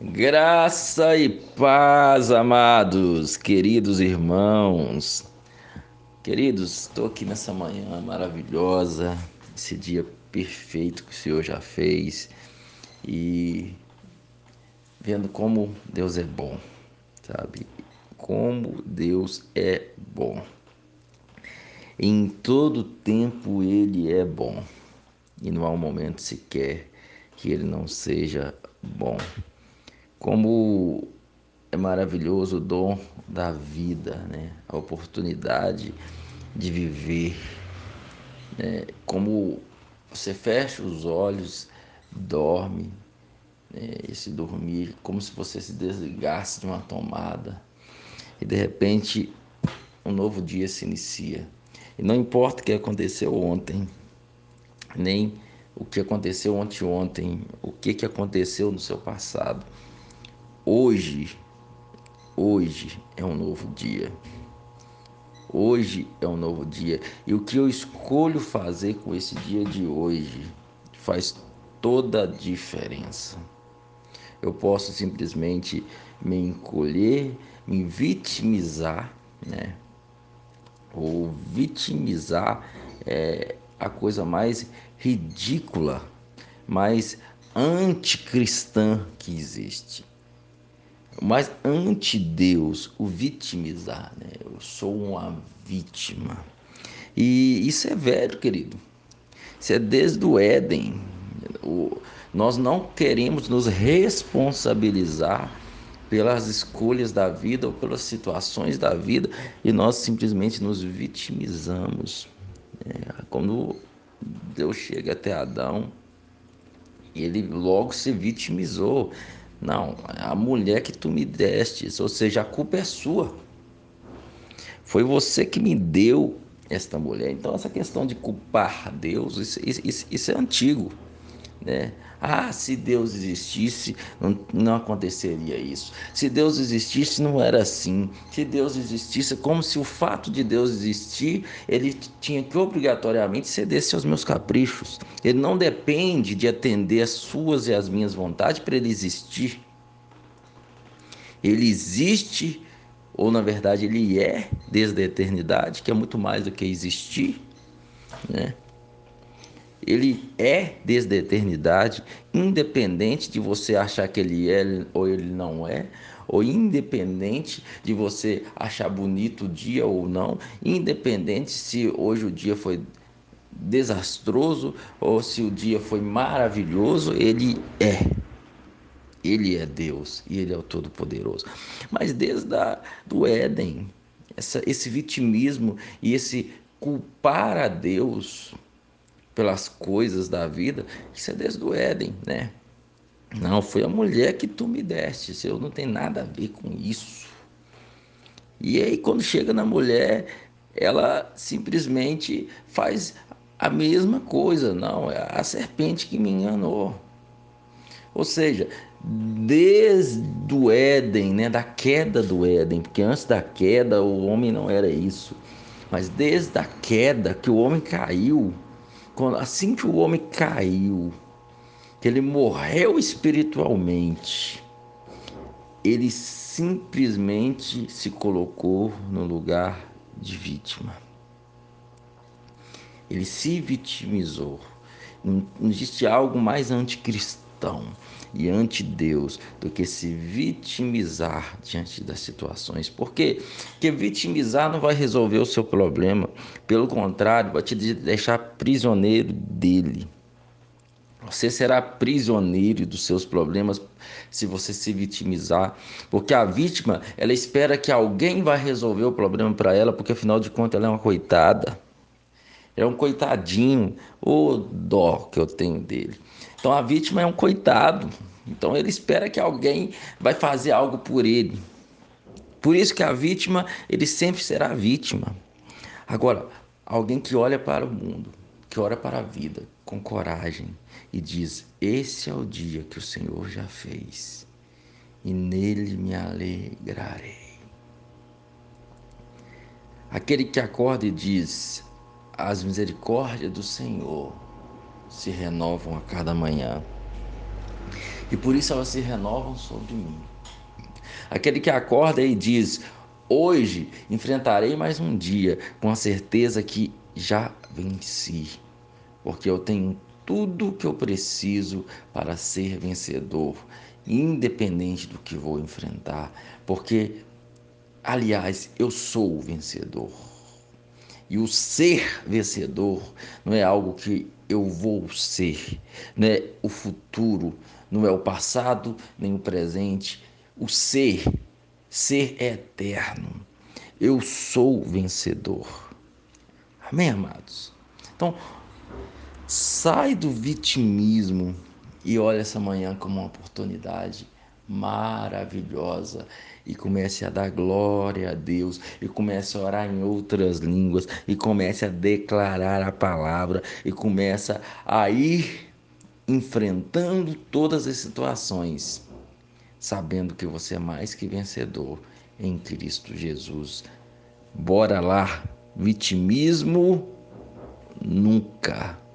Graça e paz, amados, queridos irmãos. Queridos, estou aqui nessa manhã maravilhosa, esse dia perfeito que o Senhor já fez e vendo como Deus é bom, sabe? Como Deus é bom. Em todo tempo Ele é bom e não há um momento sequer que Ele não seja bom. Como é maravilhoso o dom da vida, né? a oportunidade de viver. Né? Como você fecha os olhos, dorme, né? esse dormir, como se você se desligasse de uma tomada e de repente um novo dia se inicia. E não importa o que aconteceu ontem, nem o que aconteceu ontem o que, que aconteceu no seu passado Hoje, hoje é um novo dia. Hoje é um novo dia. E o que eu escolho fazer com esse dia de hoje faz toda a diferença. Eu posso simplesmente me encolher, me vitimizar, né? Ou vitimizar é a coisa mais ridícula, mais anticristã que existe. Mas ante Deus, o vitimizar, né? Eu sou uma vítima. E isso é velho, querido. Isso é desde o Éden. O, nós não queremos nos responsabilizar pelas escolhas da vida ou pelas situações da vida e nós simplesmente nos vitimizamos. É, quando Deus chega até Adão, ele logo se vitimizou. Não, a mulher que tu me destes, ou seja, a culpa é sua. Foi você que me deu esta mulher. Então, essa questão de culpar Deus, isso, isso, isso é antigo. Né? Ah, se Deus existisse, não, não aconteceria isso. Se Deus existisse, não era assim. Se Deus existisse, como se o fato de Deus existir, ele tinha que obrigatoriamente ceder-se aos meus caprichos. Ele não depende de atender as suas e as minhas vontades para ele existir. Ele existe, ou na verdade ele é desde a eternidade, que é muito mais do que existir, né? Ele é desde a eternidade, independente de você achar que ele é ou ele não é, ou independente de você achar bonito o dia ou não, independente se hoje o dia foi desastroso ou se o dia foi maravilhoso, ele é. Ele é Deus e ele é o Todo-Poderoso. Mas desde a, do Éden, essa, esse vitimismo e esse culpar a Deus pelas coisas da vida, isso é desde o Éden, né? Não, foi a mulher que tu me deste, eu não tenho nada a ver com isso. E aí, quando chega na mulher, ela simplesmente faz a mesma coisa, não, é a serpente que me enganou. Ou seja, desde o Éden, né, da queda do Éden, porque antes da queda o homem não era isso, mas desde a queda que o homem caiu, assim que o homem caiu, que ele morreu espiritualmente, ele simplesmente se colocou no lugar de vítima. Ele se vitimizou. Não, existe algo mais anticristão e ante Deus do que se vitimizar diante das situações. Por quê? Porque vitimizar não vai resolver o seu problema, pelo contrário, vai te deixar prisioneiro dele. Você será prisioneiro dos seus problemas se você se vitimizar, porque a vítima, ela espera que alguém vai resolver o problema para ela, porque afinal de contas ela é uma coitada. É um coitadinho, o dó que eu tenho dele. Então a vítima é um coitado. Então ele espera que alguém vai fazer algo por ele. Por isso que a vítima, ele sempre será vítima. Agora, alguém que olha para o mundo, que olha para a vida com coragem e diz: Esse é o dia que o Senhor já fez, e nele me alegrarei. Aquele que acorda e diz: As misericórdias do Senhor se renovam a cada manhã. e por isso elas se renovam sobre mim. Aquele que acorda e diz: Hoje enfrentarei mais um dia com a certeza que já venci, porque eu tenho tudo o que eu preciso para ser vencedor, independente do que vou enfrentar, porque, aliás, eu sou o vencedor. E o ser vencedor não é algo que eu vou ser, não é o futuro, não é o passado nem o presente. O ser, ser é eterno. Eu sou vencedor. Amém, amados? Então, sai do vitimismo e olha essa manhã como uma oportunidade maravilhosa e comece a dar glória a Deus e comece a orar em outras línguas e comece a declarar a palavra e começa a ir enfrentando todas as situações, sabendo que você é mais que vencedor em Cristo Jesus. Bora lá, vitimismo nunca.